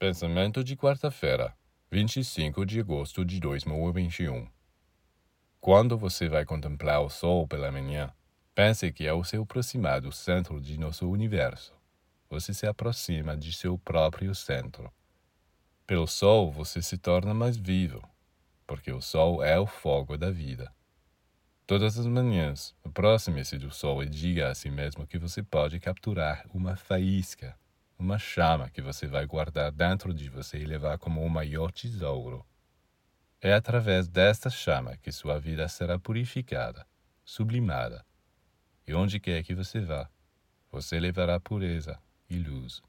Pensamento de quarta-feira, 25 de agosto de 2021. Quando você vai contemplar o Sol pela manhã, pense que ao se aproximar do centro de nosso universo, você se aproxima de seu próprio centro. Pelo Sol você se torna mais vivo, porque o Sol é o fogo da vida. Todas as manhãs, aproxime-se do Sol e diga a si mesmo que você pode capturar uma faísca uma chama que você vai guardar dentro de você e levar como o maior tesouro. É através desta chama que sua vida será purificada, sublimada, e onde quer que você vá, você levará pureza e luz.